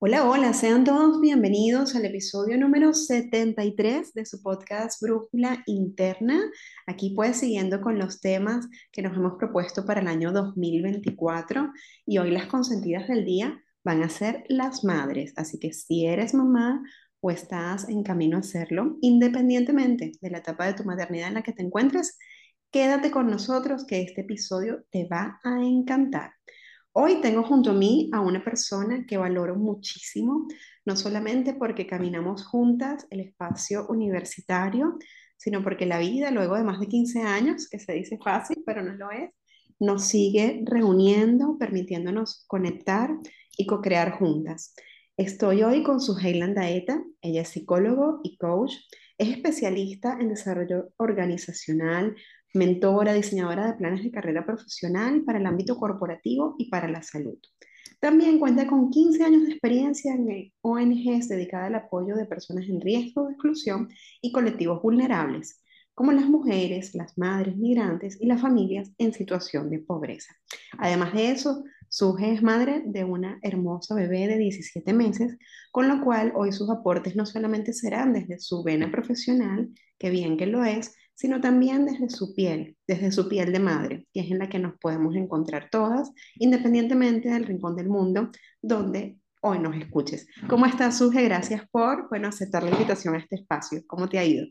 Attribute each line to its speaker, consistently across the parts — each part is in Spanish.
Speaker 1: Hola, hola, sean todos bienvenidos al episodio número 73 de su podcast Brújula Interna. Aquí pues siguiendo con los temas que nos hemos propuesto para el año 2024 y hoy las consentidas del día van a ser las madres. Así que si eres mamá o estás en camino a hacerlo, independientemente de la etapa de tu maternidad en la que te encuentres, quédate con nosotros que este episodio te va a encantar. Hoy tengo junto a mí a una persona que valoro muchísimo, no solamente porque caminamos juntas el espacio universitario, sino porque la vida, luego de más de 15 años, que se dice fácil, pero no lo es, nos sigue reuniendo, permitiéndonos conectar y co-crear juntas. Estoy hoy con su Heiland Daeta, ella es psicólogo y coach, es especialista en desarrollo organizacional, mentora, diseñadora de planes de carrera profesional para el ámbito corporativo y para la salud. También cuenta con 15 años de experiencia en ONGs dedicadas al apoyo de personas en riesgo de exclusión y colectivos vulnerables, como las mujeres, las madres migrantes y las familias en situación de pobreza. Además de eso, Suje es madre de una hermosa bebé de 17 meses, con lo cual hoy sus aportes no solamente serán desde su vena profesional, que bien que lo es, sino también desde su piel, desde su piel de madre, que es en la que nos podemos encontrar todas, independientemente del rincón del mundo donde hoy nos escuches. ¿Cómo estás, Suje? Gracias por, bueno, aceptar la invitación a este espacio. ¿Cómo te ha ido?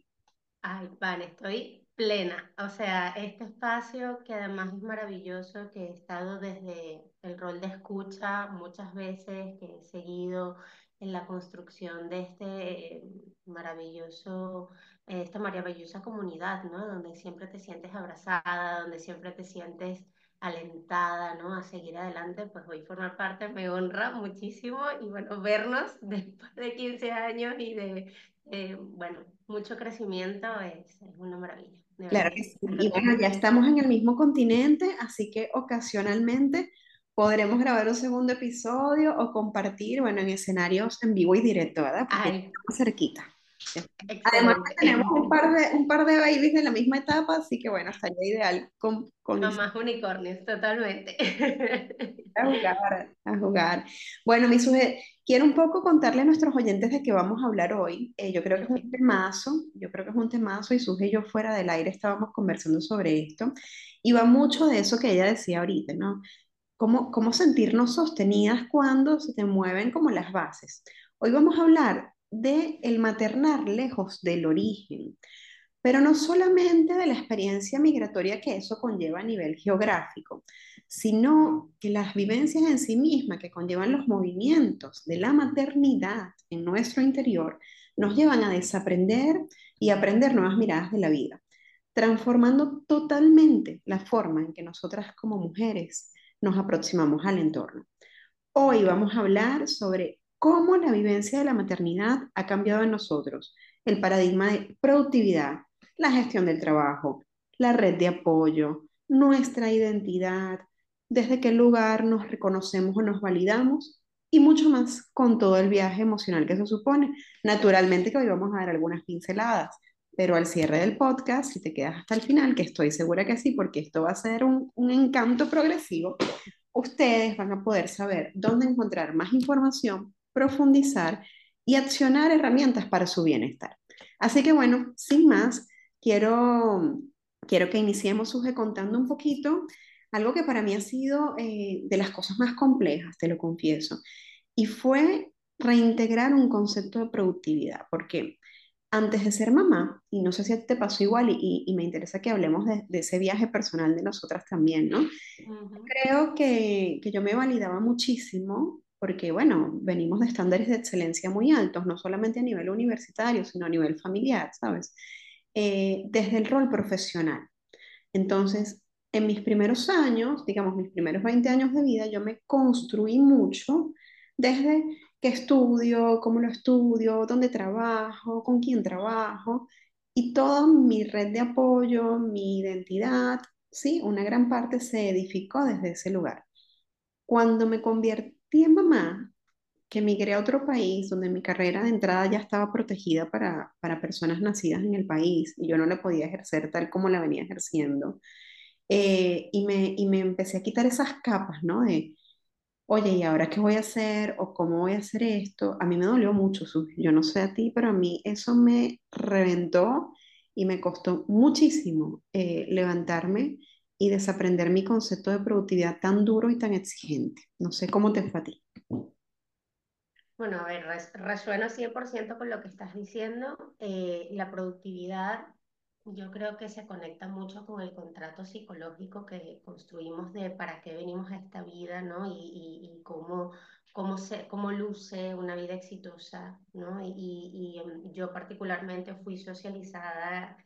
Speaker 2: Ay, vale, estoy plena. O sea, este espacio que además es maravilloso, que he estado desde el rol de escucha muchas veces, que he seguido en la construcción de este maravilloso, eh, esta maravillosa comunidad, ¿no? Donde siempre te sientes abrazada, donde siempre te sientes alentada, ¿no? A seguir adelante, pues hoy formar parte me honra muchísimo y bueno, vernos después de 15 años y de, eh, bueno, mucho crecimiento es, es una maravilla.
Speaker 1: Claro que sí. Y bueno, ya estamos en el mismo continente, así que ocasionalmente podremos grabar un segundo episodio o compartir, bueno, en escenarios en vivo y directo, ¿verdad? Porque estamos cerquita. Además tenemos un par, de, un par de babies de la misma etapa, así que bueno, estaría ideal
Speaker 2: con, con Mamás unicornios, totalmente.
Speaker 1: A jugar, a jugar. Bueno, mi suje, quiero un poco contarle a nuestros oyentes de qué vamos a hablar hoy. Eh, yo creo que es un temazo, yo creo que es un temazo y Suje y yo fuera del aire estábamos conversando sobre esto y va mucho de eso que ella decía ahorita, ¿no? Cómo, cómo sentirnos sostenidas cuando se te mueven como las bases. Hoy vamos a hablar de el maternar lejos del origen, pero no solamente de la experiencia migratoria que eso conlleva a nivel geográfico, sino que las vivencias en sí mismas que conllevan los movimientos de la maternidad en nuestro interior nos llevan a desaprender y aprender nuevas miradas de la vida, transformando totalmente la forma en que nosotras como mujeres nos aproximamos al entorno. Hoy vamos a hablar sobre cómo la vivencia de la maternidad ha cambiado en nosotros el paradigma de productividad, la gestión del trabajo, la red de apoyo, nuestra identidad, desde qué lugar nos reconocemos o nos validamos y mucho más con todo el viaje emocional que se supone. Naturalmente que hoy vamos a dar algunas pinceladas, pero al cierre del podcast, si te quedas hasta el final, que estoy segura que sí, porque esto va a ser un, un encanto progresivo, ustedes van a poder saber dónde encontrar más información profundizar y accionar herramientas para su bienestar. Así que bueno, sin más, quiero, quiero que iniciemos, Suge, contando un poquito algo que para mí ha sido eh, de las cosas más complejas, te lo confieso, y fue reintegrar un concepto de productividad, porque antes de ser mamá, y no sé si te pasó igual, y, y me interesa que hablemos de, de, ese viaje personal de nosotras también, ¿no? Creo que, que yo me validaba muchísimo porque bueno, venimos de estándares de excelencia muy altos, no solamente a nivel universitario, sino a nivel familiar, ¿sabes? Eh, desde el rol profesional. Entonces, en mis primeros años, digamos, mis primeros 20 años de vida, yo me construí mucho desde qué estudio, cómo lo estudio, dónde trabajo, con quién trabajo, y toda mi red de apoyo, mi identidad, sí, una gran parte se edificó desde ese lugar. Cuando me convertí en mamá, que migré a otro país donde mi carrera de entrada ya estaba protegida para, para personas nacidas en el país y yo no la podía ejercer tal como la venía ejerciendo. Eh, y, me, y me empecé a quitar esas capas, ¿no? De oye, ¿y ahora qué voy a hacer? ¿O cómo voy a hacer esto? A mí me dolió mucho, Susi. Yo no sé a ti, pero a mí eso me reventó y me costó muchísimo eh, levantarme y desaprender mi concepto de productividad tan duro y tan exigente. No sé cómo te fue a ti.
Speaker 2: Bueno, a ver, resueno 100% con lo que estás diciendo. Eh, la productividad yo creo que se conecta mucho con el contrato psicológico que construimos de para qué venimos a esta vida, ¿no? Y, y, y cómo, cómo, se, cómo luce una vida exitosa, ¿no? Y, y em, yo particularmente fui socializada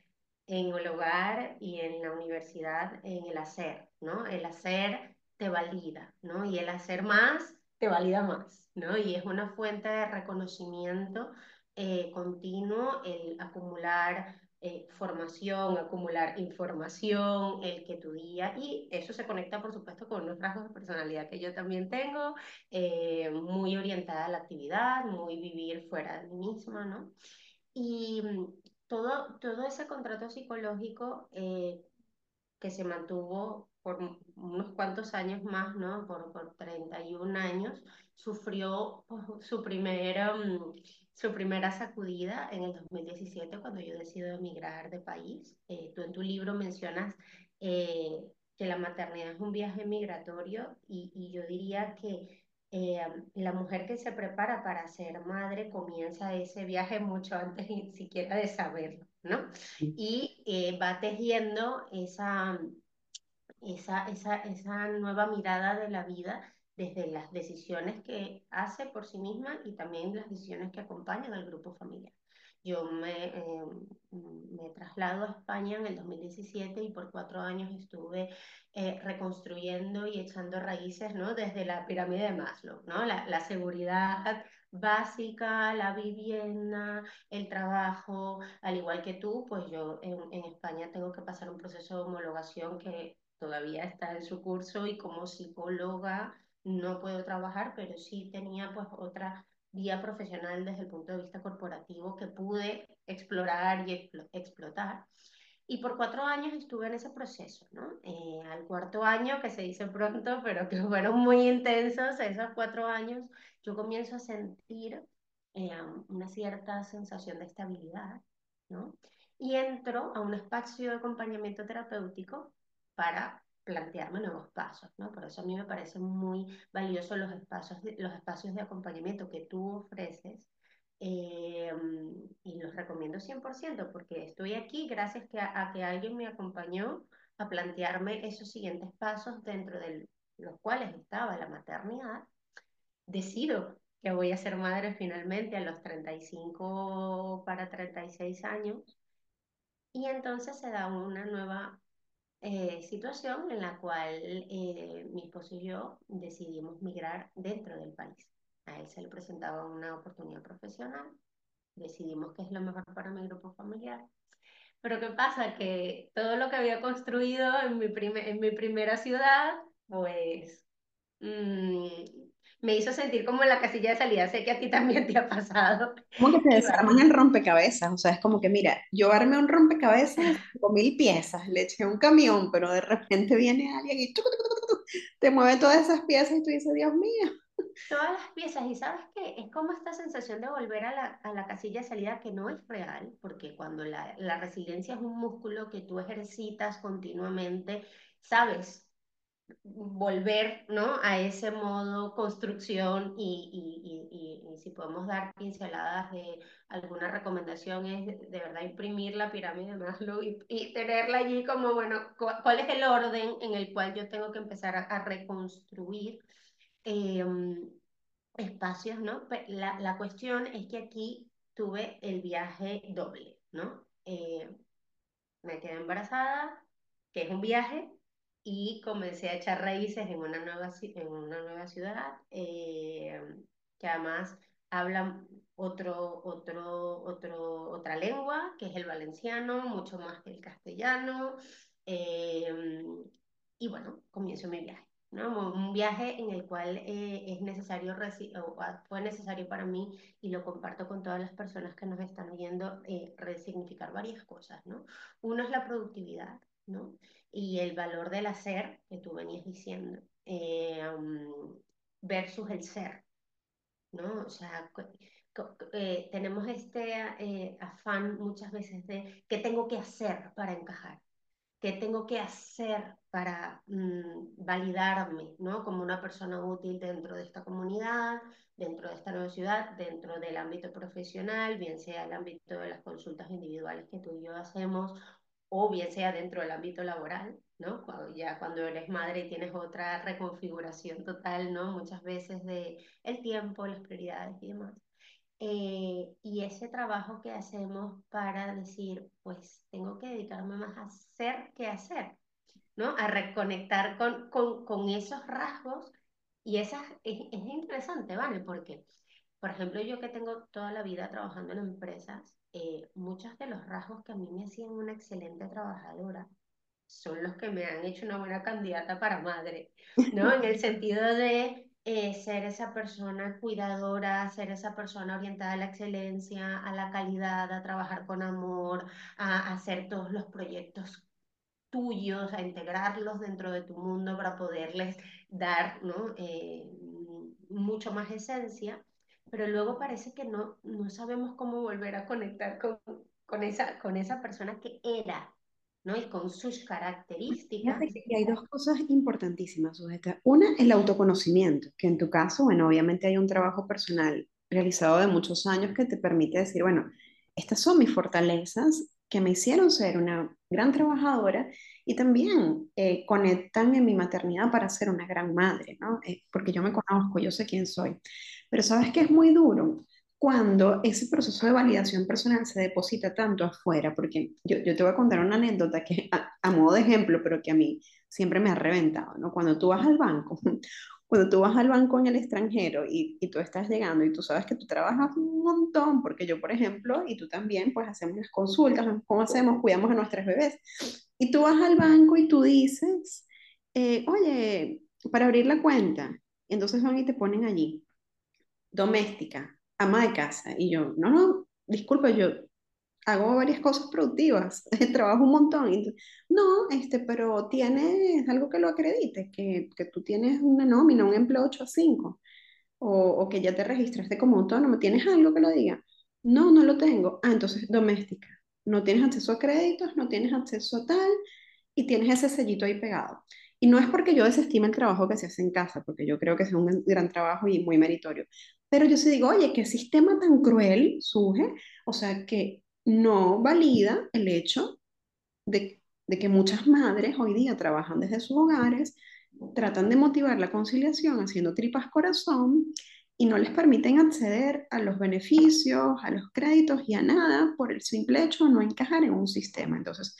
Speaker 2: en el hogar y en la universidad en el hacer, ¿no? El hacer te valida, ¿no? Y el hacer más te valida más, ¿no? Y es una fuente de reconocimiento eh, continuo el acumular eh, formación, acumular información, el que tu día, y eso se conecta por supuesto con unos rasgos de personalidad que yo también tengo, eh, muy orientada a la actividad, muy vivir fuera de mí misma, ¿no? Y todo, todo ese contrato psicológico eh, que se mantuvo por unos cuantos años más, ¿no? Por, por 31 años, sufrió su primera, mm, su primera sacudida en el 2017 cuando yo decido emigrar de país. Eh, tú en tu libro mencionas eh, que la maternidad es un viaje migratorio y, y yo diría que eh, la mujer que se prepara para ser madre comienza ese viaje mucho antes ni siquiera de saberlo, ¿no? Y va tejiendo esa esa, esa, esa nueva mirada de la vida desde las decisiones que hace por sí misma y también las decisiones que acompañan al grupo familiar. Yo me, eh, me traslado a España en el 2017 y por cuatro años estuve eh, reconstruyendo y echando raíces ¿no? desde la pirámide de Maslow, ¿no? la, la seguridad básica, la vivienda, el trabajo, al igual que tú, pues yo en, en España tengo que pasar un proceso de homologación que todavía está en su curso y como psicóloga no puedo trabajar, pero sí tenía pues otra vía profesional desde el punto de vista corporativo que pude explorar y explotar. Y por cuatro años estuve en ese proceso, ¿no? Eh, al cuarto año, que se dice pronto, pero que fueron muy intensos, esos cuatro años, yo comienzo a sentir eh, una cierta sensación de estabilidad, ¿no? Y entro a un espacio de acompañamiento terapéutico para plantearme nuevos pasos, ¿no? Por eso a mí me parece muy valioso los espacios de, los espacios de acompañamiento que tú ofreces eh, y los recomiendo 100% porque estoy aquí gracias a, a, que alguien me acompañó a plantearme esos siguientes pasos dentro de los cuales estaba la maternidad. Decido que voy a ser madre finalmente a los 35 para 36 años y entonces se da una nueva eh, situación en la cual eh, mi esposo y yo decidimos migrar dentro del país. A él se le presentaba una oportunidad profesional, decidimos que es lo mejor para mi grupo familiar. Pero ¿qué pasa? Que todo lo que había construido en mi, en mi primera ciudad, pues mmm, me hizo sentir como en la casilla de salida. Sé que a ti también te ha pasado.
Speaker 1: Como que te desarman el rompecabezas. O sea, es como que, mira, yo armé un rompecabezas con mil piezas, le eché un camión, pero de repente viene alguien y te mueve todas esas piezas y tú dices, Dios mío.
Speaker 2: Todas las piezas, y sabes qué, es como esta sensación de volver a la, a la casilla de salida que no es real, porque cuando la, la resiliencia es un músculo que tú ejercitas continuamente, sabes volver ¿no? a ese modo construcción y, y, y, y, si podemos dar pinceladas de alguna recomendación es de, verdad imprimir la pirámide de Maslow y, tenerla allí como, bueno, cuál es el orden en el cual yo tengo que empezar a, reconstruir eh, espacios, ¿no? La, la, cuestión es que aquí tuve el viaje doble, ¿no? Eh, me quedé embarazada, que es un viaje, y comencé a echar raíces en una nueva, en una nueva ciudad, eh, que además habla otro, otro, otro, otra lengua, que es el valenciano, mucho más que el castellano. Eh, y bueno, comienzo mi viaje. ¿no? Un viaje en el cual eh, es necesario, fue necesario para mí, y lo comparto con todas las personas que nos están viendo, eh, resignificar varias cosas. ¿no? Uno es la productividad, ¿no? y el valor del hacer que tú venías diciendo. Eh, um, versus el ser, ¿no? O sea, eh, tenemos este eh, afán muchas veces de qué tengo que hacer para encajar, qué tengo que hacer para mm, validarme, ¿no? Como una persona útil dentro de esta comunidad, dentro de esta nueva ciudad, dentro del ámbito profesional, bien sea el ámbito de las consultas individuales que tú y yo hacemos, o bien sea dentro del ámbito laboral, ¿no? ya cuando eres madre tienes otra reconfiguración total, ¿no? Muchas veces de el tiempo, las prioridades y demás. Eh, y ese trabajo que hacemos para decir, pues tengo que dedicarme más a hacer que hacer, ¿no? A reconectar con, con, con esos rasgos y esas, es, es, interesante, ¿vale? Porque, por ejemplo, yo que tengo toda la vida trabajando en empresas, eh, muchos de los rasgos que a mí me hacían una excelente trabajadora son los que me han hecho una buena candidata para madre, ¿no? En el sentido de eh, ser esa persona cuidadora, ser esa persona orientada a la excelencia, a la calidad, a trabajar con amor, a, hacer todos los proyectos tuyos, a integrarlos dentro de tu mundo para poderles dar ¿no? Eh, mucho más esencia, pero luego parece que no, no sabemos cómo volver a conectar con, con, esa, con esa persona que era, ¿no? Y con sus características.
Speaker 1: Y hay dos cosas importantísimas, Sujeta. Una, el autoconocimiento, que en tu caso, bueno, obviamente hay un trabajo personal realizado de muchos años que te permite decir, bueno, estas son mis fortalezas que me hicieron ser una gran trabajadora y también eh, conectan en mi maternidad para ser una gran madre, ¿no? Eh, porque yo me conozco, yo sé quién soy. Pero sabes que es muy duro cuando ese proceso de validación personal se deposita tanto afuera, porque yo, yo te voy a contar una anécdota que a, modo de ejemplo, pero que a mí siempre me ha reventado, ¿no? Cuando tú vas al banco, cuando tú vas al banco en el extranjero y, tú estás llegando y tú sabes que tú trabajas un montón, porque yo, por ejemplo, y tú también, pues hacemos las consultas, ¿cómo hacemos? Cuidamos a nuestras bebés. Y tú vas al banco y tú dices, eh, oye, para abrir la cuenta, entonces van y te ponen allí, doméstica, ama de casa. Y yo, no, no, disculpa, yo hago varias cosas productivas, trabajo un montón. No, este, pero tienes algo que lo acredite, que, que tú tienes una nómina, un empleo 8 a 5, o, o que ya te registraste como autónomo, ¿tienes algo que lo diga? No, no lo tengo. Ah, entonces doméstica. No tienes acceso a créditos, no tienes acceso a tal, y tienes ese sellito ahí pegado. Y no es porque yo desestime el trabajo que se hace en casa, porque yo creo que es un gran trabajo y muy meritorio, pero yo sí digo, oye, qué sistema tan cruel surge, o sea, que no valida el hecho de, de que muchas madres hoy día trabajan desde sus hogares, tratan de motivar la conciliación haciendo tripas corazón y no les permiten acceder a los beneficios, a los créditos y a nada por el simple hecho de no encajar en un sistema. Entonces,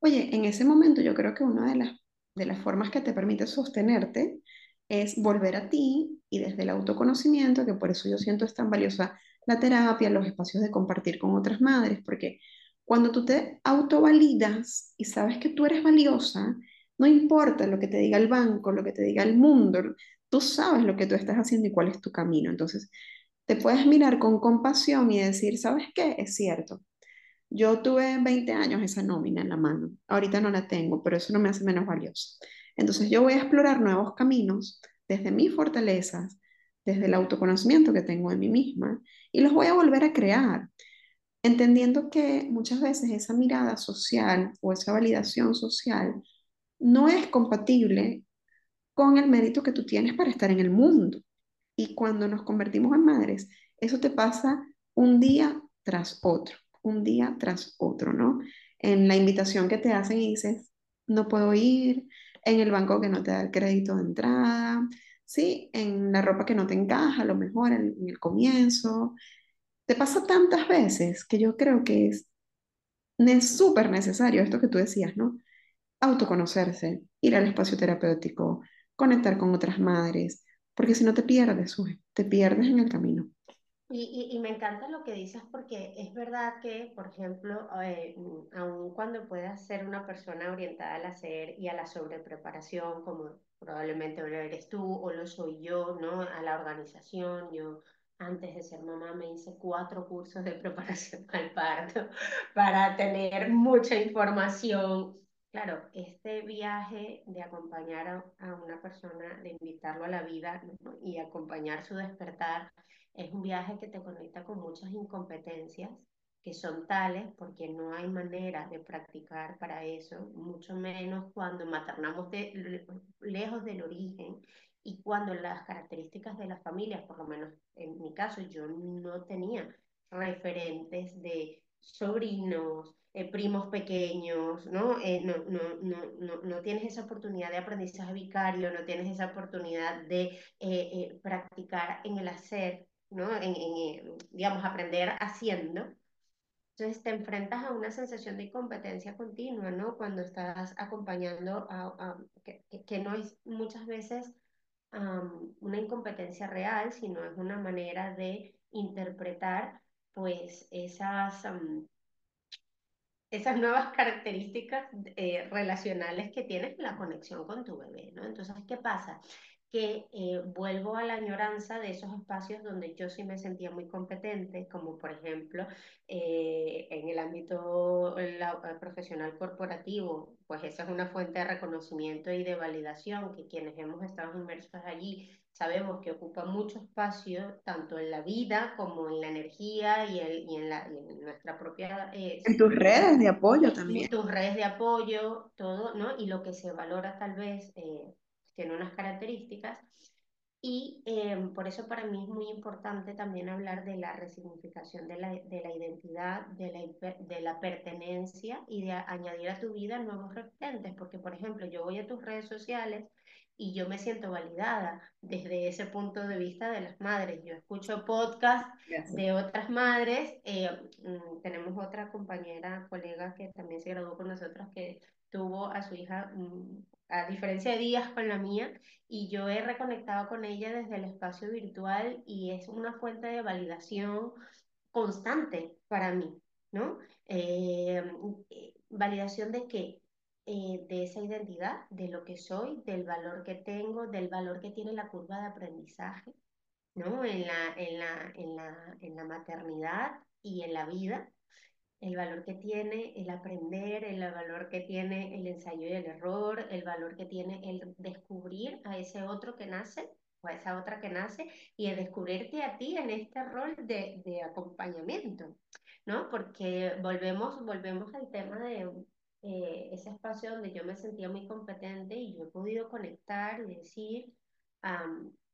Speaker 1: oye, en ese momento yo creo que una de las, de las formas que te permite sostenerte es volver a ti y desde el autoconocimiento, que por eso yo siento es tan valiosa la terapia, los espacios de compartir con otras madres, porque cuando tú te autovalidas y sabes que tú eres valiosa, no importa lo que te diga el banco, lo que te diga el mundo, tú sabes lo que tú estás haciendo y cuál es tu camino. Entonces, te puedes mirar con compasión y decir, ¿sabes qué? Es cierto. Yo tuve 20 años esa nómina en la mano. Ahorita no la tengo, pero eso no me hace menos valiosa. Entonces yo voy a explorar nuevos caminos desde mis fortalezas, desde el autoconocimiento que tengo en mí misma, y los voy a volver a crear, entendiendo que muchas veces esa mirada social o esa validación social no es compatible con el mérito que tú tienes para estar en el mundo. Y cuando nos convertimos en madres, eso te pasa un día tras otro, un día tras otro, ¿no? En la invitación que te hacen y dices, no puedo ir, en el banco que no te da el crédito de entrada, ¿sí? En la ropa que no te encaja, a lo mejor en, el comienzo. Te pasa tantas veces que yo creo que es, es súper necesario esto que tú decías, ¿no? Autoconocerse, ir al espacio terapéutico, conectar con otras madres, porque si no te pierdes, te pierdes en el camino.
Speaker 2: Y, y, me encanta lo que dices porque es verdad que, por ejemplo, eh, aun cuando puedas ser una persona orientada al hacer y a la sobrepreparación, como probablemente lo eres tú o lo soy yo, ¿no? A la organización, yo antes de ser mamá me hice cuatro cursos de preparación al parto para tener mucha información Claro, este viaje de acompañar a, una persona, de invitarlo a la vida y acompañar su despertar, es un viaje que te conecta con muchas incompetencias que son tales porque no hay manera de practicar para eso, mucho menos cuando maternamos de, lejos del origen y cuando las características de las familias, por lo menos en mi caso, yo no tenía referentes de sobrinos, eh, primos pequeños, ¿no? Eh, no, no, no, no, tienes esa oportunidad de aprendizaje vicario, no tienes esa oportunidad de eh, practicar en el hacer, ¿no? En, digamos, aprender haciendo. Entonces te enfrentas a una sensación de incompetencia continua, ¿no? Cuando estás acompañando a, que, que, no es muchas veces una incompetencia real, sino es una manera de interpretar pues esas, esas nuevas características eh, relacionales que tienes en la conexión con tu bebé, ¿no? Entonces, ¿qué pasa? Que eh, vuelvo a la añoranza de esos espacios donde yo sí me sentía muy competente, como por ejemplo eh, en el ámbito profesional corporativo, pues esa es una fuente de reconocimiento y de validación que quienes hemos estado inmersos allí sabemos que ocupa mucho espacio, tanto en la vida como en la energía y, y, en, la, en, nuestra propia...
Speaker 1: Eh, en tus redes de apoyo también.
Speaker 2: Tus redes de apoyo, todo, ¿no? Y lo que se valora tal vez eh, tiene unas características. Y em, por eso para mí es muy importante también hablar de la resignificación de la, de la identidad, de la, de la pertenencia y de añadir a tu vida nuevos referentes. Porque, por ejemplo, yo voy a tus redes sociales y yo me siento validada desde ese punto de vista de las madres. Yo escucho podcasts de otras madres. Eh, mm, tenemos otra compañera, colega que también se graduó con nosotros que tuvo a su hija mm, a diferencia de días con la mía y yo he reconectado con ella desde el espacio virtual y es una fuente de validación constante para mí, ¿no? Eh, eh, validación de qué? Eh, de esa identidad, de lo que soy, del valor que tengo, del valor que tiene la curva de aprendizaje, ¿no? En la, en la, en la, en la maternidad y en la vida, el valor que tiene el aprender, el valor que tiene el ensayo y el error, el valor que tiene el descubrir a ese otro que nace o a esa otra que nace y el descubrirte a ti en este rol de, de acompañamiento, ¿no? Porque volvemos, volvemos al tema de eh, ese espacio donde yo me sentía muy competente y yo he podido conectar y decir,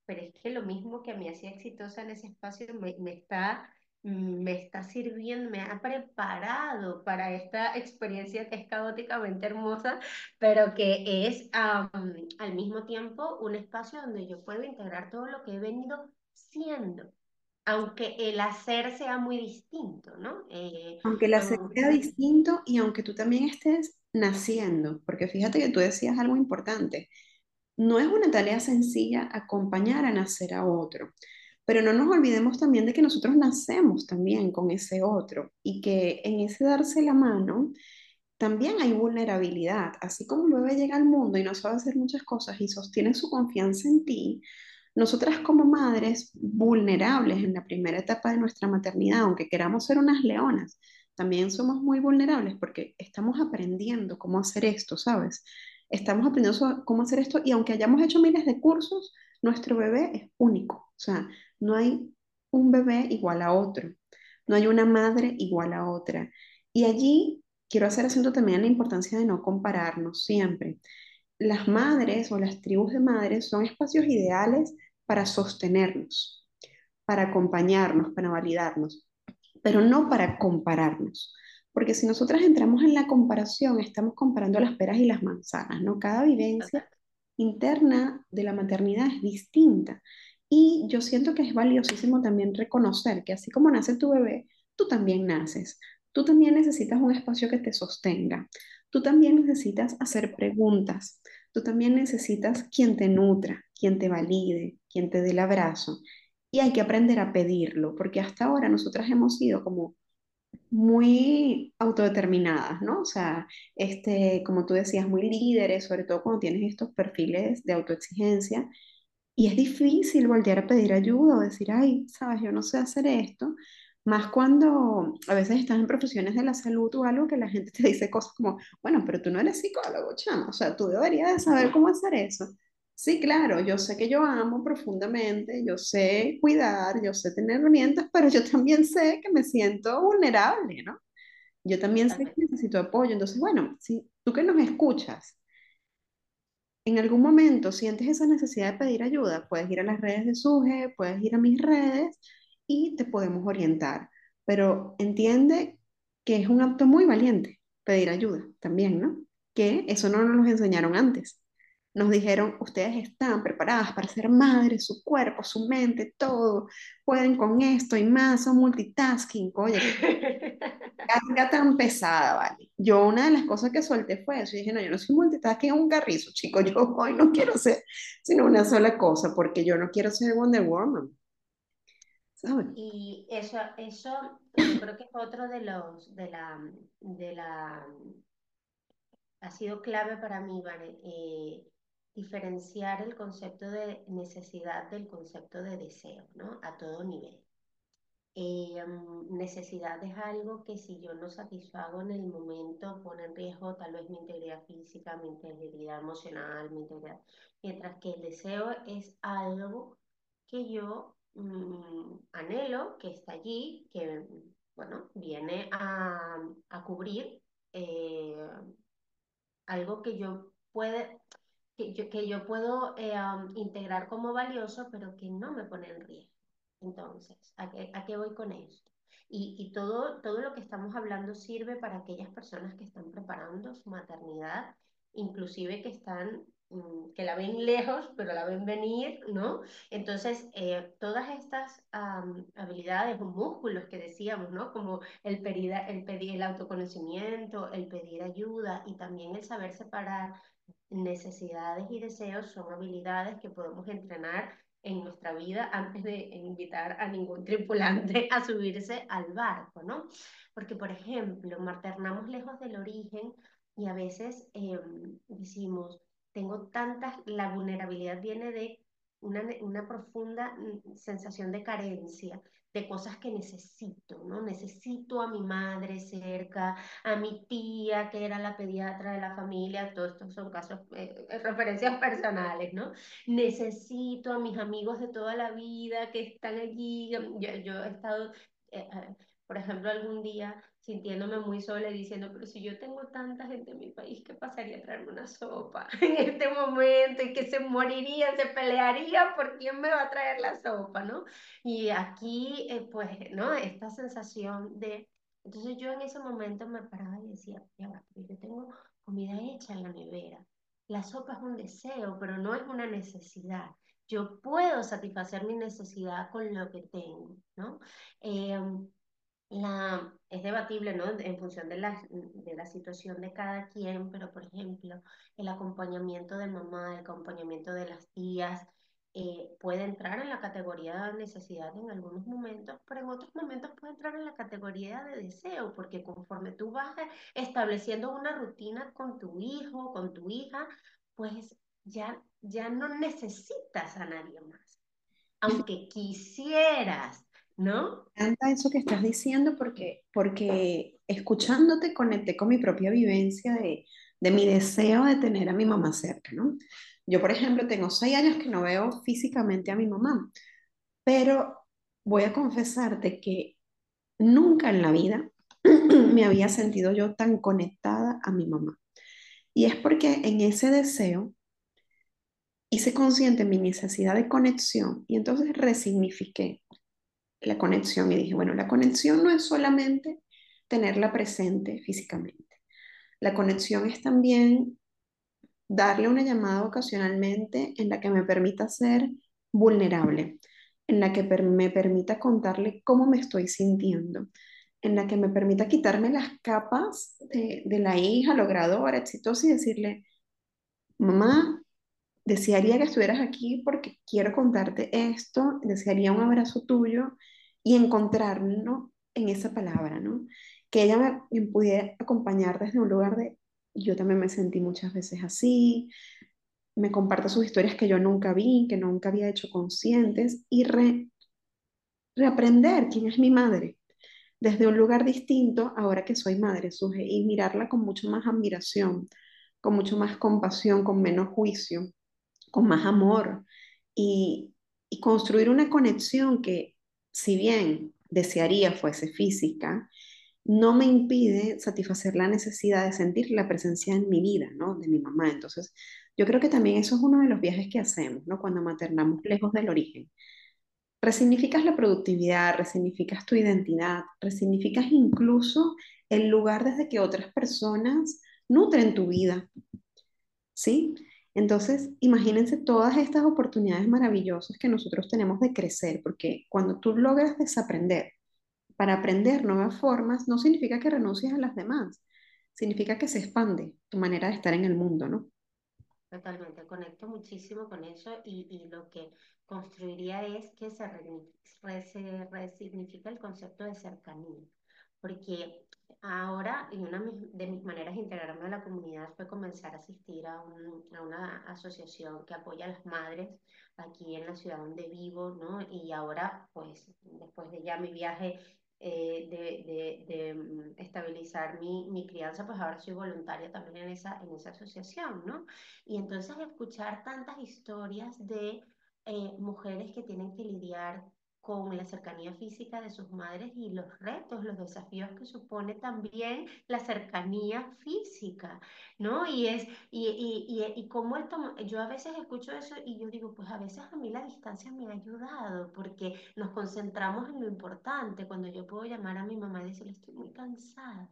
Speaker 2: pero es que lo mismo que me hacía exitosa en ese espacio me, está, me está sirviendo, me ha preparado para esta experiencia que es caóticamente hermosa, pero que es al mismo tiempo un espacio donde yo puedo integrar todo lo que he venido siendo aunque el hacer sea muy distinto, ¿no?
Speaker 1: Eh, aunque el hacer sea distinto y aunque tú también estés naciendo, porque fíjate que tú decías algo importante, no es una tarea sencilla acompañar a nacer a otro, pero no nos olvidemos también de que nosotros nacemos también con ese otro y que en ese darse la mano también hay vulnerabilidad, así como el bebé llega al mundo y no sabe hacer muchas cosas y sostiene su confianza en ti, nosotras como madres vulnerables en la primera etapa de nuestra maternidad, aunque queramos ser unas leonas, también somos muy vulnerables porque estamos aprendiendo cómo hacer esto, ¿sabes? Estamos aprendiendo cómo hacer esto y aunque hayamos hecho miles de cursos, nuestro bebé es único. O sea, no hay un bebé igual a otro, no hay una madre igual a otra. Y allí quiero hacer acento también la importancia de no compararnos siempre las madres o las tribus de madres son espacios ideales para sostenernos, para acompañarnos, para validarnos, pero no para compararnos. Porque si nosotras entramos en la comparación, estamos comparando las peras y las manzanas, ¿no? Cada vivencia interna de la maternidad es distinta. Y yo siento que es valiosísimo también reconocer que así como nace tu bebé, tú también naces. Tú también necesitas un espacio que te sostenga. Tú también necesitas hacer preguntas. Tú también necesitas quien te nutra, quien te valide, quien te dé el abrazo. Y hay que aprender a pedirlo, porque hasta ahora nosotras hemos sido como muy autodeterminadas, ¿no? O sea, este, como tú decías, muy líderes, sobre todo cuando tienes estos perfiles de autoexigencia. Y es difícil voltear a pedir ayuda o decir, ay, sabes, yo no sé hacer esto, Más cuando a veces estás en profesiones de la salud o algo que la gente te dice cosas como, bueno, pero tú no eres psicólogo, chama, o sea, tú deberías de saber cómo hacer eso. Sí, claro, yo sé que yo amo profundamente, yo sé cuidar, yo sé tener herramientas, pero yo también sé que me siento vulnerable, ¿no? Yo también sé que necesito apoyo. Entonces, bueno, si tú que nos escuchas, en algún momento sientes esa necesidad de pedir ayuda, puedes ir a las redes de SUGE, puedes ir a mis redes y te podemos orientar. Pero entiende que es un acto muy valiente pedir ayuda también, ¿no? Que eso no nos enseñaron antes. Nos dijeron, ustedes están preparadas para ser madres, su cuerpo, su mente, todo, pueden con esto y más, son multitasking. Oye, carga tan pesada, ¿vale? Yo una de las cosas que solté fue eso. Dije, no, yo no soy multitasking, es un carrizo, chico. Yo hoy no quiero ser sino una sola cosa, porque yo no quiero ser Wonder Woman. ¿sabes?
Speaker 2: Y eso, eso creo que es otro de los, de la, de la, ha sido clave para mí. Eh, diferenciar el concepto de necesidad del concepto de deseo, ¿no? A todo nivel. Eh, necesidad es algo que si yo no satisfago en el momento pone en riesgo tal vez mi integridad física, mi integridad emocional, mi integridad, mientras que el deseo es algo que yo mmm, anhelo, que está allí, que bueno, viene a, a cubrir eh, algo que yo puede, que yo, que yo puedo eh, integrar como valioso, pero que no me pone en riesgo. Entonces, ¿a qué, a qué voy con esto? Y, y, todo, todo lo que estamos hablando sirve para aquellas personas que están preparando su maternidad, inclusive que están mm, que la ven lejos, pero la ven venir, ¿no? Entonces, eh, todas estas habilidades o músculos que decíamos, ¿no? Como el pedir, el pedir el autoconocimiento, el pedir ayuda y también el saber separar necesidades y deseos son habilidades que podemos entrenar en nuestra vida antes de invitar a ningún tripulante a subirse al barco, ¿no? Porque, por ejemplo, maternamos lejos del origen y a veces eh, decimos, tengo tantas, la vulnerabilidad viene de una, una profunda mm, sensación de carencia, de cosas que necesito, ¿no? Necesito a mi madre cerca, a mi tía, que era la pediatra de la familia, todos estos son casos, eh, referencias personales, ¿no? Necesito a mis amigos de toda la vida que están allí. Yo, yo he estado, eh, por ejemplo, algún día sintiéndome muy sola y diciendo, pero si yo tengo tanta gente en mi país, ¿qué pasaría a traerme una sopa en este momento? Y que se morirían, se pelearían por quién me va a traer la sopa, ¿no? Y aquí, eh, pues, ¿no? Esta sensación de... Entonces yo en ese momento me paraba y decía, ya va, yo tengo comida hecha en la nevera. La sopa es un deseo, pero no es una necesidad. Yo puedo satisfacer mi necesidad con lo que tengo, ¿no? Eh, la, es debatible, ¿no? En función de la, de la situación de cada quien, pero por ejemplo, el acompañamiento de mamá, el acompañamiento de las tías, eh, puede entrar en la categoría de necesidad en algunos momentos, pero en otros momentos puede entrar en la categoría de deseo, porque conforme tú vas estableciendo una rutina con tu hijo, con tu hija, pues ya, ya no necesitas a nadie más, aunque quisieras ¿no?
Speaker 1: Me encanta eso que estás diciendo porque, porque escuchándote conecté con mi propia vivencia de, de mi deseo de tener a mi mamá cerca, ¿no? Yo, por ejemplo, tengo seis años que no veo físicamente a mi mamá, pero voy a confesarte que nunca en la vida me había sentido yo tan conectada a mi mamá. Y es porque en ese deseo hice consciente mi necesidad de conexión y entonces resignifiqué la conexión y dije, bueno, la conexión no es solamente tenerla presente físicamente. La conexión es también darle una llamada ocasionalmente en la que me permita ser vulnerable, en la que me permita contarle cómo me estoy sintiendo, en la que me permita quitarme las capas de, de la hija logradora, exitosa y decirle, mamá, desearía que estuvieras aquí porque quiero contarte esto, desearía un abrazo tuyo y encontrarnos en esa palabra, ¿no? Que ella me, me pudiera acompañar desde un lugar de, yo también me sentí muchas veces así, me comparte sus historias que yo nunca vi, que nunca había hecho conscientes y re, reaprender quién es mi madre. desde un lugar distinto ahora que soy madre, Suje, y mirarla con mucho más admiración, con mucho más compasión, con menos juicio, con más amor y, construir una conexión que, si bien desearía fuese física, no me impide satisfacer la necesidad de sentir la presencia en mi vida, ¿no? De mi mamá. Entonces, yo creo que también eso es uno de los viajes que hacemos, ¿no? Cuando maternamos lejos del origen. Resignificas la productividad, resignificas tu identidad, resignificas incluso el lugar desde que otras personas nutren tu vida, ¿sí? Entonces, imagínense todas estas oportunidades maravillosas que nosotros tenemos de crecer, porque cuando tú logras desaprender para aprender nuevas formas, no significa que renuncies a las demás, significa que se expande tu manera de estar en el mundo, ¿no?
Speaker 2: Totalmente, conecto muchísimo con eso y, lo que construiría es que se resignifica el concepto de cercanía, porque ahora y una de mis maneras de integrarme a la comunidad fue comenzar a asistir a, un, a una asociación que apoya a las madres aquí en la ciudad donde vivo, ¿no? Y ahora, pues, después de ya mi viaje eh, de, de, de, mm, estabilizar mi, mi, crianza, pues ahora soy voluntaria también en esa, en esa asociación, ¿no? Y entonces escuchar tantas historias de eh, mujeres que tienen que lidiar con la cercanía física de sus madres y los retos, los desafíos que supone también la cercanía física, ¿no? Y es, y, y, y, y cómo esto, yo a veces escucho eso y yo digo, pues a veces a mí la distancia me ha ayudado porque nos concentramos en lo importante, cuando yo puedo llamar a mi mamá y decirle, estoy muy cansada,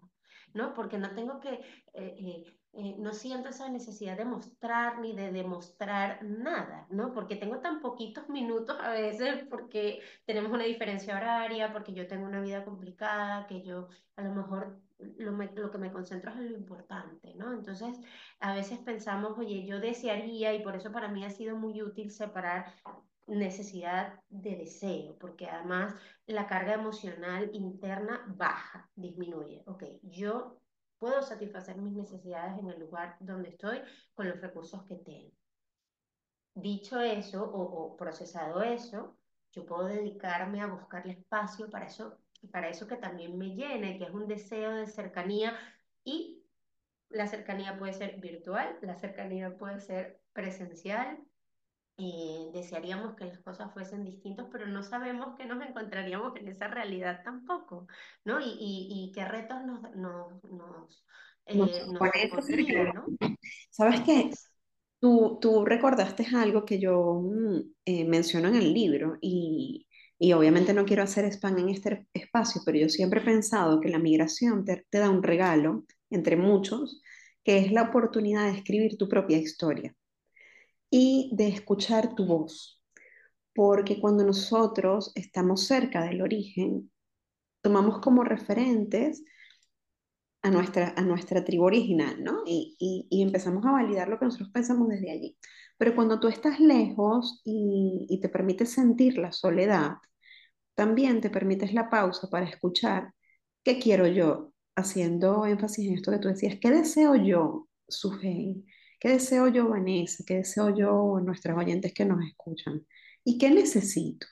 Speaker 2: ¿no? Porque no tengo que... Eh, eh, eh, no siento esa necesidad de mostrar ni de demostrar nada, ¿no? Porque tengo tan poquitos minutos a veces, porque tenemos una diferencia horaria, porque yo tengo una vida complicada, que yo a lo mejor lo, me, lo que me concentro es en lo importante, ¿no? Entonces, a veces pensamos, oye, yo desearía, y por eso para mí ha sido muy útil separar necesidad de deseo, porque además la carga emocional interna baja, disminuye. Ok, yo puedo satisfacer mis necesidades en el lugar donde estoy con los recursos que tengo. Dicho eso o, o procesado eso, yo puedo dedicarme a buscarle espacio para eso, para eso que también me llene, que es un deseo de cercanía y la cercanía puede ser virtual, la cercanía puede ser presencial, eh, desearíamos que las cosas fuesen distintas, pero no sabemos que nos encontraríamos en esa realidad tampoco, ¿no? Y, y, y qué retos nos, nos, nos, eh, nos ¿no?
Speaker 1: ¿Sabes qué? Tú, tú recordaste algo que yo mm, eh, menciono en el libro y, y obviamente no quiero hacer spam en este espacio, pero yo siempre he pensado que la migración te, te da un regalo, entre muchos, que es la oportunidad de escribir tu propia historia y de escuchar tu voz. Porque cuando nosotros estamos cerca del origen, tomamos como referentes a nuestra, a nuestra tribu original, ¿no? Y, y, empezamos a validar lo que nosotros pensamos desde allí. Pero cuando tú estás lejos y, y te permites sentir la soledad, también te permites la pausa para escuchar qué quiero yo, haciendo énfasis en esto que tú decías, qué deseo yo, Sujei, ¿Qué deseo yo, Vanessa? ¿Qué deseo yo, nuestros oyentes que nos escuchan? ¿Y qué necesito?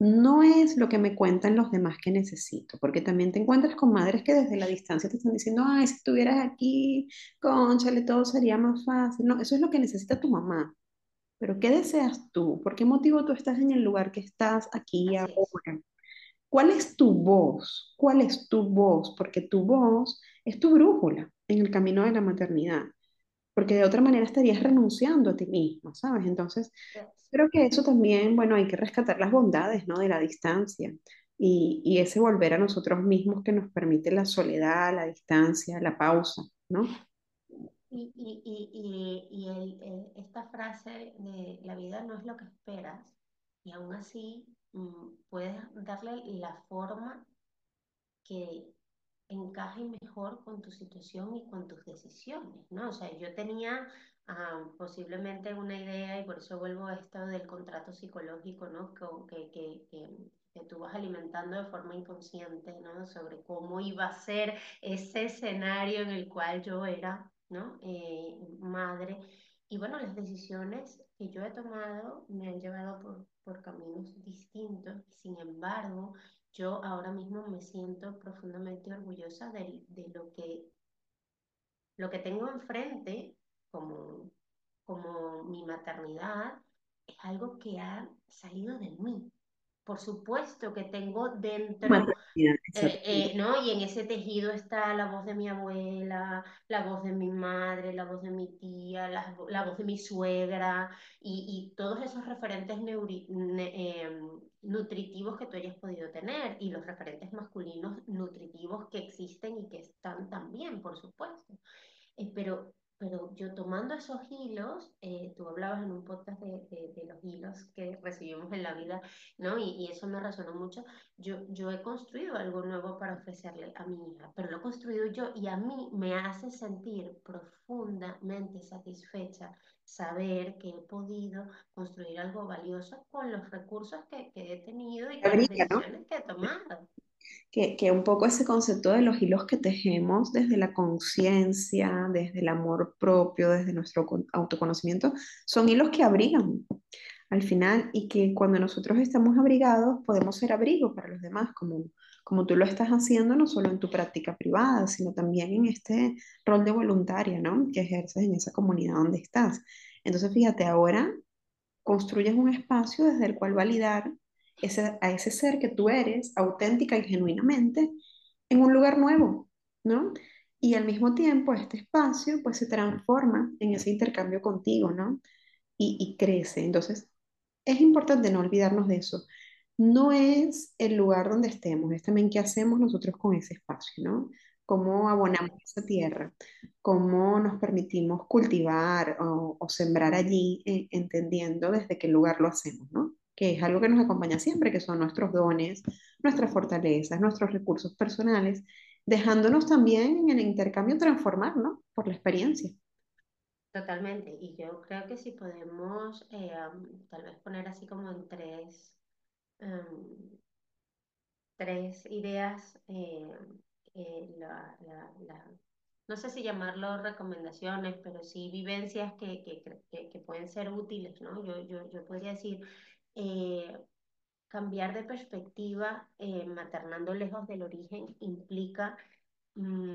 Speaker 1: No es lo que me cuentan los demás que necesito, porque también te encuentras con madres que desde la distancia te están diciendo, ay, si estuvieras aquí, conchale, todo sería más fácil. No, eso es lo que necesita tu mamá. Pero ¿qué deseas tú? ¿Por qué motivo tú estás en el lugar que estás aquí y ahora? ¿Cuál es tu voz? ¿Cuál es tu voz? Porque tu voz es tu brújula en el camino de la maternidad porque de otra manera estarías renunciando a ti mismo, ¿sabes? Entonces, creo que eso también, bueno, hay que rescatar las bondades, ¿no? De la distancia y, y ese volver a nosotros mismos que nos permite la soledad, la distancia, la pausa, ¿no?
Speaker 2: Y, y, y, el, el, esta frase de la vida no es lo que esperas, y aún así mmm, puedes darle la forma que encaje mejor con tu situación y con tus decisiones, ¿no? O sea, yo tenía uh, posiblemente una idea y por eso vuelvo a esto del contrato psicológico, ¿no? Que, que, que, que, tú vas alimentando de forma inconsciente, ¿no? Sobre cómo iba a ser ese escenario en el cual yo era, ¿no? Eh, madre. y bueno, las decisiones que yo he tomado me han llevado por, por caminos distintos. Sin embargo, yo ahora mismo me siento profundamente orgullosa de, lo, que, lo que tengo enfrente como mi maternidad. Es algo que ha salido de mí. Por supuesto que tengo dentro eh, eh, ¿no? Y en ese tejido está la voz de mi abuela, la voz de mi madre, la voz de mi tía, la, la voz de mi suegra y, y todos esos referentes em, nutritivos que tú hayas podido tener y los referentes masculinos nutritivos que existen y que están también, por supuesto. Eh, pero pero yo tomando esos hilos, eh, tú hablabas en un podcast de, de, los hilos que recibimos en la vida, ¿no? Y, y, eso me resonó mucho. Yo, yo he construido algo nuevo para ofrecerle a mi hija, pero lo he construido yo y a mí me hace sentir profundamente satisfecha saber que he podido construir algo valioso con los recursos que, que he tenido y con las decisiones que he tomado
Speaker 1: que, que, un poco ese concepto de los hilos que tejemos desde la conciencia, desde el amor propio, desde nuestro autoconocimiento, son hilos que abrigan al final y que cuando nosotros estamos abrigados podemos ser abrigo para los demás, como, como tú lo estás haciendo no solo en tu práctica privada, sino también en este rol de voluntaria, ¿no? Que ejerces en esa comunidad donde estás. Entonces, fíjate, ahora construyes un espacio desde el cual validar a ese ser que tú eres, auténtica y genuinamente, en un lugar nuevo, ¿no? Y al mismo tiempo este espacio pues se transforma en ese intercambio contigo, ¿no? Y, y crece. Entonces, es importante no olvidarnos de eso. No es el lugar donde estemos, es también qué hacemos nosotros con ese espacio, ¿no? Cómo abonamos esa tierra, cómo nos permitimos cultivar o, o sembrar allí, eh, entendiendo desde qué lugar lo hacemos, ¿no? Que es algo que nos acompaña siempre, que son nuestros dones, nuestras fortalezas, nuestros recursos personales, dejándonos también en el intercambio transformarnos por la experiencia.
Speaker 2: Totalmente, y yo creo que si podemos eh, tal vez poner así como en tres, um, tres ideas, eh, eh, la, la, la, no sé si llamarlo recomendaciones, pero sí vivencias que, que, que, pueden ser útiles, ¿no? Yo, yo, yo podría decir, eh, cambiar de perspectiva eh, maternando lejos del origen implica mm,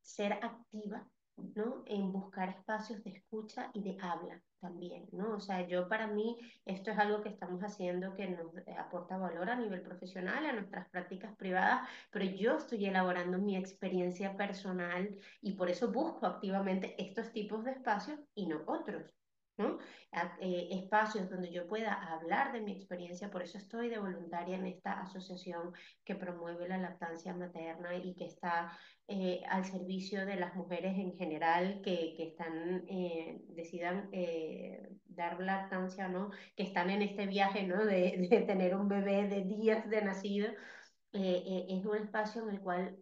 Speaker 2: ser activa, ¿no? En buscar espacios de escucha y de habla también, ¿no? O sea, yo para mí esto es algo que estamos haciendo que nos aporta valor a nivel profesional, a nuestras prácticas privadas, pero yo estoy elaborando mi experiencia personal y por eso busco activamente estos tipos de espacios y no otros, ¿no? Eh, espacios donde yo pueda hablar de mi experiencia, por eso estoy de voluntaria en esta asociación que promueve la lactancia materna y que está eh, al servicio de las mujeres en general que, que están, eh, decidan dar lactancia no, que están en este viaje ¿no? de, de tener un bebé de días de nacido. es un espacio en el cual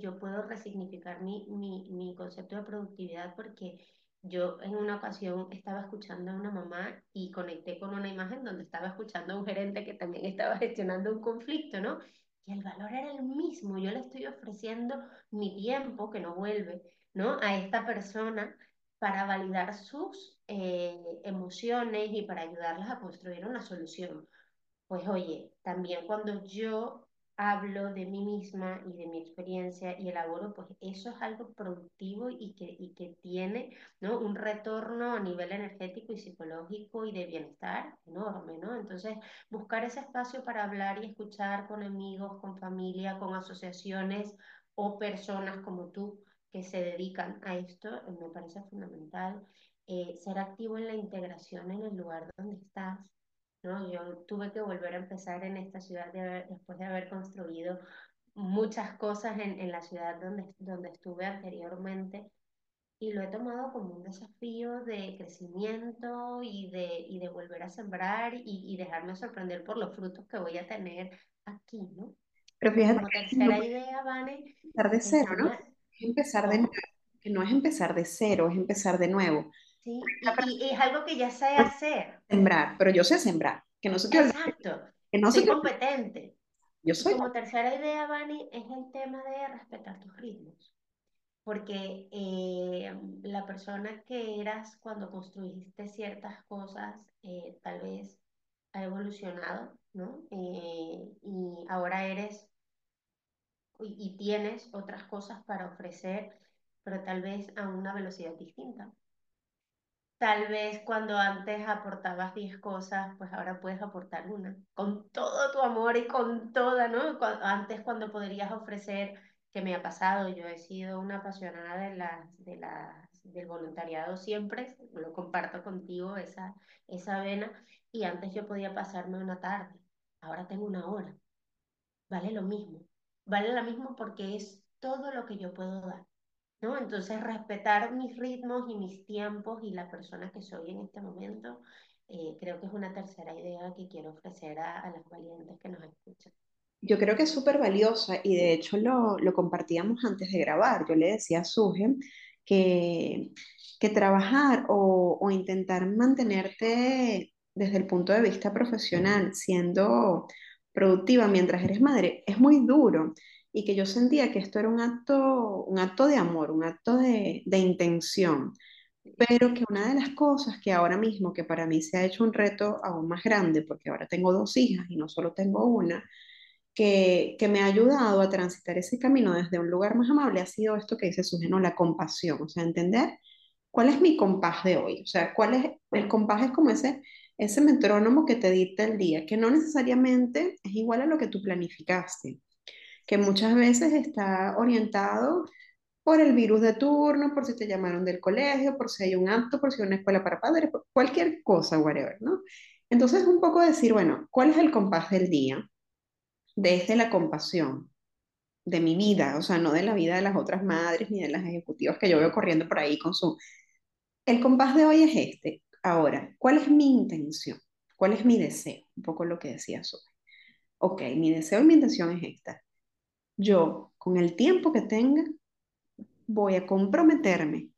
Speaker 2: yo puedo resignificar mi, mi, mi concepto de productividad porque yo en una ocasión estaba escuchando a una mamá y conecté con una imagen donde estaba escuchando a un gerente que también estaba gestionando un conflicto, ¿no? Y el valor era el mismo. Yo le estoy ofreciendo mi tiempo, que no vuelve, ¿no? A esta persona para validar sus eh, emociones y para ayudarlas a construir una solución. Pues oye, también cuando yo hablo de mí misma y de mi experiencia y elaboro, pues eso es algo productivo y que, y que tiene ¿no? un retorno a nivel energético y psicológico y de bienestar enorme, ¿no? Entonces, buscar ese espacio para hablar y escuchar con amigos, con familia, con asociaciones o personas como tú que se dedican a esto, me parece fundamental. Eh, ser activo en la integración en el lugar donde estás, ¿no? Yo tuve que volver a empezar en esta ciudad después de haber construido muchas cosas en, en la ciudad donde, donde estuve anteriormente y lo he tomado como un desafío de crecimiento y de, y de volver a sembrar y, y, dejarme sorprender por los frutos que voy a tener aquí, ¿no?
Speaker 1: Pero fíjate,
Speaker 2: como tercera idea, Vane,
Speaker 1: empezar de cero, ¿no? Es empezar de nuevo, que no es empezar de cero, es empezar de nuevo.
Speaker 2: Sí, y, y, es algo que ya sé hacer.
Speaker 1: Sembrar, pero yo sé sembrar. Que no se te
Speaker 2: Exacto. Que no soy competente.
Speaker 1: Yo soy.
Speaker 2: como tercera idea, Vani, es el tema de respetar tus ritmos. porque eh, la persona que eras cuando construiste ciertas cosas eh, tal vez ha evolucionado, ¿no? Eh, y ahora eres y, y tienes otras cosas para ofrecer, pero tal vez a una velocidad distinta. Tal vez cuando antes aportabas 10 cosas, pues ahora puedes aportar una, con todo tu amor y con toda, ¿no? Antes cuando podrías ofrecer, que me ha pasado, yo he sido una apasionada de las, de las, del voluntariado siempre, lo comparto contigo, esa, esa vena, y antes yo podía pasarme una tarde, ahora tengo una hora, vale lo mismo, vale lo mismo porque es todo lo que yo puedo dar. ¿No? Entonces, respetar mis ritmos y mis tiempos y la persona que soy en este momento, eh, creo que es una tercera idea que quiero ofrecer a, a las valientes que nos escuchan.
Speaker 1: Yo creo que es súper valiosa y de hecho lo, lo compartíamos antes de grabar. Yo le decía a Suge que, que trabajar o, o intentar mantenerte desde el punto de vista profesional siendo productiva mientras eres madre es muy duro y que yo sentía que esto era un acto, un acto de amor, un acto de, de intención, pero que una de las cosas que ahora mismo, que para mí se ha hecho un reto aún más grande, porque ahora tengo dos hijas y no solo tengo una, que, que me ha ayudado a transitar ese camino desde un lugar más amable ha sido esto que dice Sujeno, la compasión, o sea, entender cuál es mi compás de hoy, o sea, cuál es, el compás es como ese, ese metrónomo que te dicta el día, que no necesariamente es igual a lo que tú planificaste, que muchas veces está orientado por el virus de turno, por si te llamaron del colegio, por si hay un acto, por si hay una escuela para padres, cualquier cosa, whatever, ¿no? Entonces, un poco decir, bueno, ¿cuál es el compás del día? Desde la compasión de mi vida, o sea, no de la vida de las otras madres ni de las ejecutivas que yo veo corriendo por ahí con su... El compás de hoy es este. Ahora, ¿cuál es mi intención? ¿Cuál es mi deseo? Un poco lo que decía Sophie. Ok, mi deseo y mi intención es esta. Yo, con el tiempo que tenga, voy a comprometerme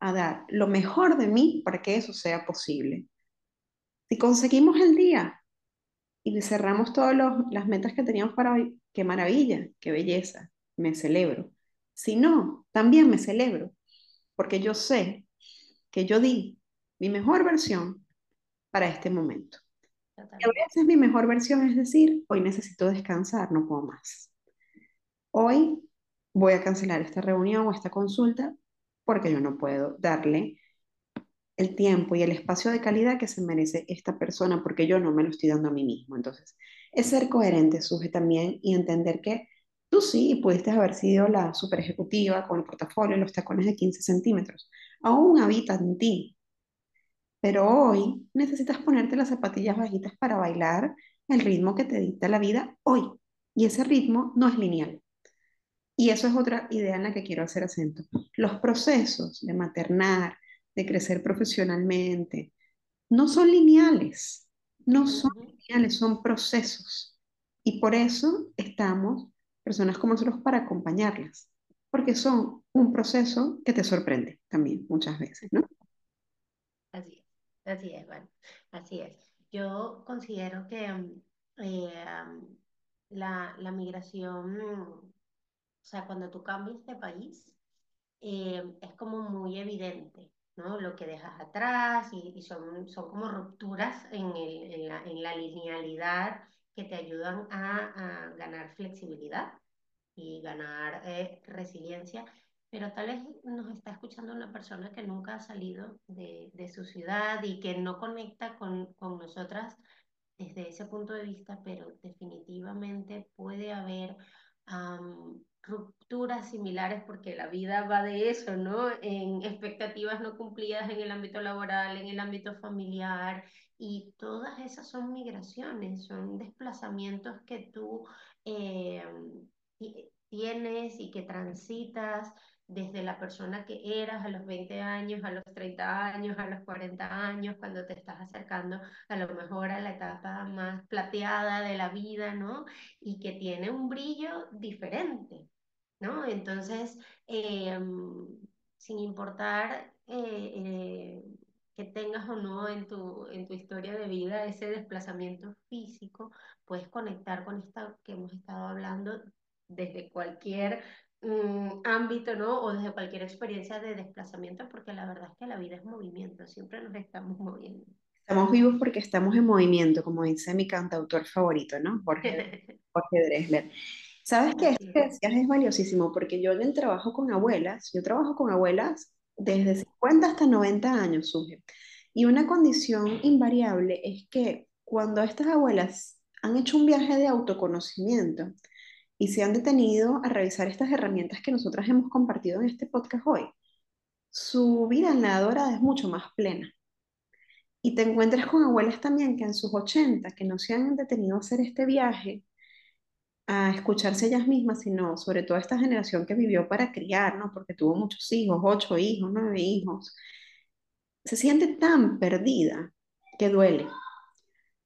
Speaker 1: a dar lo mejor de mí para que eso sea posible. Si conseguimos el día y cerramos todas las metas que teníamos para hoy, qué maravilla, qué belleza, me celebro. Si no, también me celebro, porque yo sé que yo di mi mejor versión para este momento. Y a veces mi mejor versión es decir, hoy necesito descansar, no puedo más. Hoy voy a cancelar esta reunión o esta consulta porque yo no puedo darle el tiempo y el espacio de calidad que se merece esta persona porque yo no me lo estoy dando a mí mismo. Entonces, es ser coherente, Suje, también y entender que tú sí pudiste haber sido la super ejecutiva con el portafolio, los tacones de 15 centímetros. Aún habita en ti, pero hoy necesitas ponerte las zapatillas bajitas para bailar el ritmo que te dicta la vida hoy. Y ese ritmo no es lineal. Y eso es otra idea en la que quiero hacer acento. Los procesos de maternar, de crecer profesionalmente, no son lineales, no son lineales, son procesos. Y por eso estamos personas como nosotros para acompañarlas, porque son un proceso que te sorprende también muchas veces, ¿no?
Speaker 2: Así es, así es, bueno, así es. Yo considero que mm, eh, mm, la, la migración, o sea, cuando tú cambias de país, eh, es como muy evidente, ¿no? Lo que dejas atrás y, y son, son como rupturas en, el, en, la, en la linealidad que te ayudan a, a ganar flexibilidad y ganar eh, resiliencia. Pero tal vez nos está escuchando una persona que nunca ha salido de, de su ciudad y que no conecta con, con nosotras desde ese punto de vista, pero definitivamente puede haber um, rupturas similares porque la vida va de eso, ¿no? En expectativas no cumplidas en el ámbito laboral, en el ámbito familiar, y todas esas son migraciones, son desplazamientos que tú eh, tienes y que transitas desde la persona que eras a los 20 años, a los 30 años, a los 40 años, cuando te estás acercando a lo mejor a la etapa más plateada de la vida, ¿no? Y que tiene un brillo diferente, ¿no? Entonces, eh, sin importar eh, eh, que tengas o no en tu, en tu historia de vida ese desplazamiento físico, puedes conectar con esta que hemos estado hablando desde cualquier mm, ámbito, ¿no? O desde cualquier experiencia de desplazamiento, porque la verdad es que la vida es movimiento, siempre nos estamos moviendo.
Speaker 1: Estamos vivos porque estamos en movimiento, como dice mi cantautor favorito, ¿no? Jorge, Jorge Drexler. ¿Sabes qué? Esto que decías es valiosísimo porque yo en el trabajo con abuelas, yo trabajo con abuelas desde 50 hasta 90 años, Suge. Y una condición invariable es que cuando estas abuelas han hecho un viaje de autoconocimiento y se han detenido a revisar estas herramientas que nosotras hemos compartido en este podcast hoy, su vida en la adora es mucho más plena. Y te encuentras con abuelas también que en sus 80, que no se han detenido a hacer este viaje, a escucharse ellas mismas, sino sobre todo esta generación que vivió para criar, ¿no? Porque tuvo muchos hijos, ocho hijos, nueve hijos. Se siente tan perdida que duele.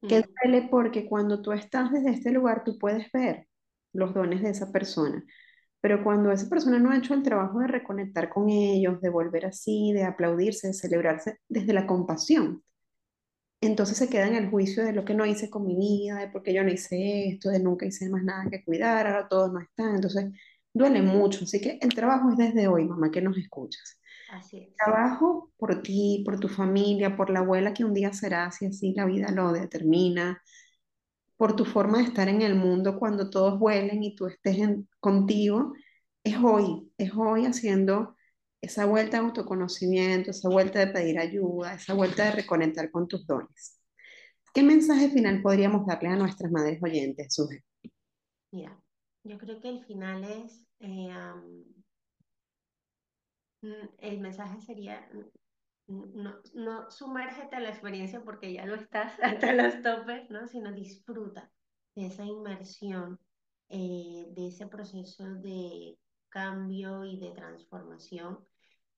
Speaker 1: Que mm. duele porque cuando tú estás desde este lugar, tú puedes ver los dones de esa persona. Pero cuando esa persona no ha hecho el trabajo de reconectar con ellos, de volver así, de aplaudirse, de celebrarse desde la compasión, entonces se queda en el juicio de lo que no hice con mi vida, de por qué yo no hice esto, de nunca hice más nada que cuidar, ahora todos no están. Entonces duele mucho. Así que el trabajo es desde hoy, mamá, que nos escuchas.
Speaker 2: Así es.
Speaker 1: Trabajo por ti, por tu familia, por la abuela que un día será, si así la vida lo determina, por tu forma de estar en el mundo cuando todos vuelen y tú estés contigo. Es hoy, es hoy haciendo esa vuelta de autoconocimiento, esa vuelta de pedir ayuda, esa vuelta de reconectar con tus dones. ¿Qué mensaje final podríamos darle a nuestras madres oyentes, Suje?
Speaker 2: Mira, yo creo que el final es, eh, mm, el mensaje sería, mm, no, no sumérgete a la experiencia porque ya lo estás hasta los topes, ¿no? sino disfruta de esa inmersión, eh, de ese proceso de cambio y de transformación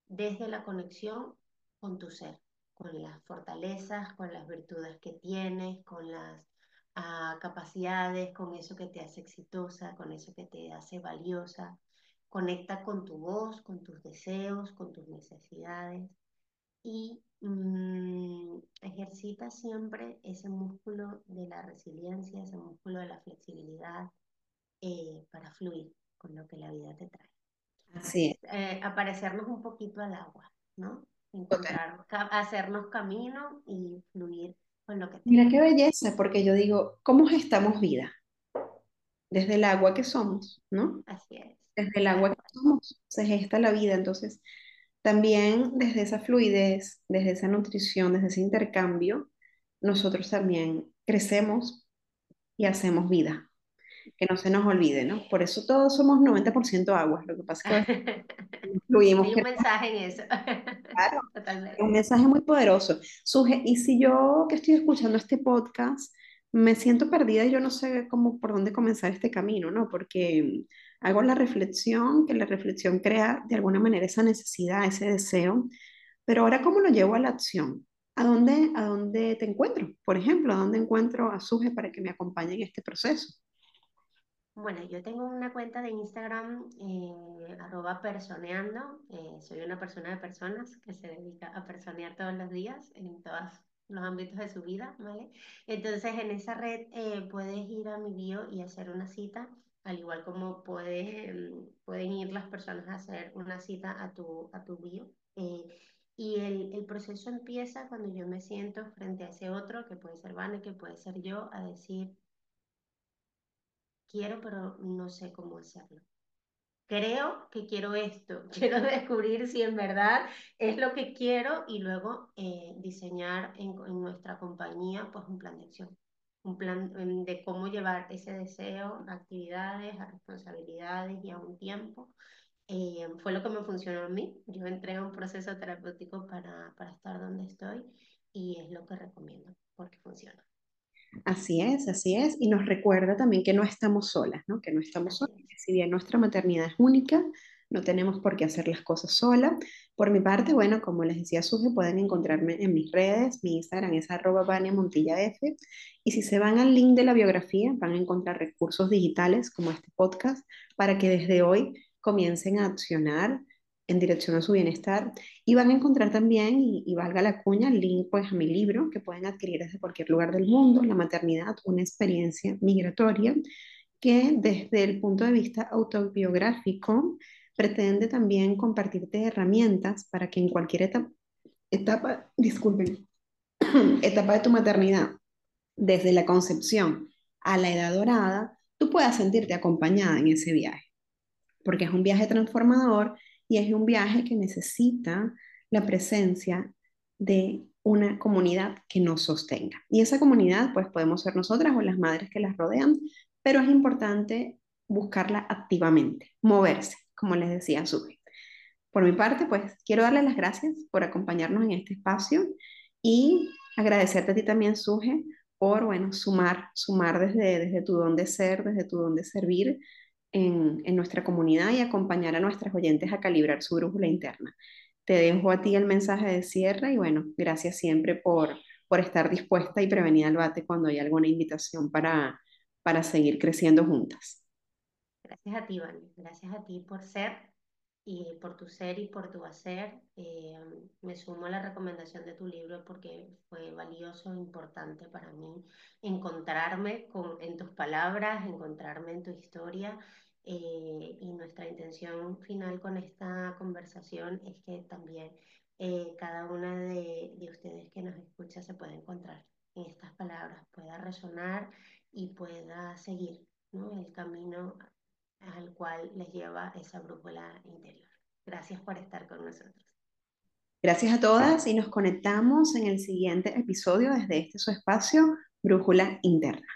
Speaker 2: desde la conexión con tu ser, con las fortalezas, con las virtudes que tienes, con las ah, capacidades, con eso que te hace exitosa, con eso que te hace valiosa. Conecta con tu voz, con tus deseos, con tus necesidades y mm, ejercita siempre ese músculo de la resiliencia, ese músculo de la flexibilidad eh, para fluir con lo que la vida te trae.
Speaker 1: Así es.
Speaker 2: Eh, aparecernos un poquito al agua, ¿no? Encontrar, hacernos camino y fluir con lo que
Speaker 1: Mira qué belleza, porque yo digo, ¿cómo estamos vida? Desde el agua que somos, ¿no?
Speaker 2: Así es.
Speaker 1: Desde el agua que somos se gesta la vida, entonces también desde esa fluidez, desde esa nutrición, desde ese intercambio, nosotros también crecemos y hacemos vida que no se nos olvide, ¿no? Por eso todos somos 90% agua, lo que pasa es que
Speaker 2: incluimos... Hay un mensaje en eso.
Speaker 1: Claro, Totalmente. un mensaje muy poderoso. Suge, y si yo que estoy escuchando este podcast me siento perdida y yo no sé cómo, por dónde comenzar este camino, ¿no? Porque hago la reflexión, que la reflexión crea de alguna manera esa necesidad, ese deseo, pero ahora ¿cómo lo llevo a la acción? ¿A dónde, ¿A dónde te encuentro? Por ejemplo, ¿a dónde encuentro a Suge para que me acompañe en este proceso?
Speaker 2: Bueno, yo tengo una cuenta de Instagram, eh, arroba personeando. Eh, soy una persona de personas que se dedica a personear todos los días en todos los ámbitos de su vida, ¿vale? Entonces, en esa red eh, puedes ir a mi bio y hacer una cita, al igual como pueden ir las personas a hacer una cita a tu, a tu bio. y el, el, proceso empieza cuando yo me siento frente a ese otro, que puede ser Vane, que puede ser yo, a decir, quiero, pero no sé cómo hacerlo. Creo que quiero esto, quiero descubrir si en verdad es lo que quiero y luego eh, diseñar en, nuestra compañía pues un plan de acción, un plan em, de cómo llevar ese deseo a actividades, a responsabilidades y a un tiempo. Eh, fue lo que me funcionó a mí. Yo entré a un proceso terapéutico para, para estar donde estoy y es lo que recomiendo porque funciona.
Speaker 1: Así es, así es. Y nos recuerda también que no estamos solas, ¿no? Que no estamos solas. si bien nuestra maternidad es única, no tenemos por qué hacer las cosas sola. Por mi parte, bueno, como les decía Suge, pueden encontrarme en mis redes. Mi Instagram es arroba Montilla F. Y si se van al link de la biografía, van a encontrar recursos digitales como este podcast para que desde hoy comiencen a accionar en dirección a su bienestar. Y van a encontrar también, y, valga la cuña, el link pues, a mi libro que pueden adquirir desde cualquier lugar del mundo, La maternidad, una experiencia migratoria. que desde el punto de vista autobiográfico pretende también compartirte herramientas para que en cualquier etapa, etapa disculpen, etapa de tu maternidad, desde la concepción a la edad dorada, tú puedas sentirte acompañada en ese viaje, porque es un viaje transformador y es un viaje que necesita la presencia de una comunidad que nos sostenga. Y esa comunidad, pues podemos ser nosotras o las madres que las rodean, pero es importante buscarla activamente, moverse, como les decía Suge. Por mi parte, pues quiero darle las gracias por acompañarnos en este espacio y agradecerte a ti también, Suge, por, bueno, sumar, sumar desde, desde tu don de ser, desde tu don de servir en, nuestra comunidad y acompañar a nuestras oyentes a calibrar su brújula interna. Te dejo a ti el mensaje de cierre y bueno, gracias siempre por, por estar dispuesta y prevenida al bate cuando hay alguna invitación para, para seguir creciendo juntas.
Speaker 2: Gracias a ti, Vani. Gracias a ti por ser y por tu ser y por tu hacer. Eh, me sumo a la recomendación de tu libro porque fue valioso e importante para mí encontrarme con, en tus palabras, encontrarme en tu historia. Eh, y nuestra intención final con esta conversación es que también eh, cada una de, de ustedes que nos escucha se pueda encontrar en estas palabras, pueda resonar y pueda seguir ¿no? el camino al cual les lleva esa brújula interior. Gracias por estar con nosotros.
Speaker 1: Gracias a todas y nos conectamos en el siguiente episodio desde este su espacio, Brújula Interna.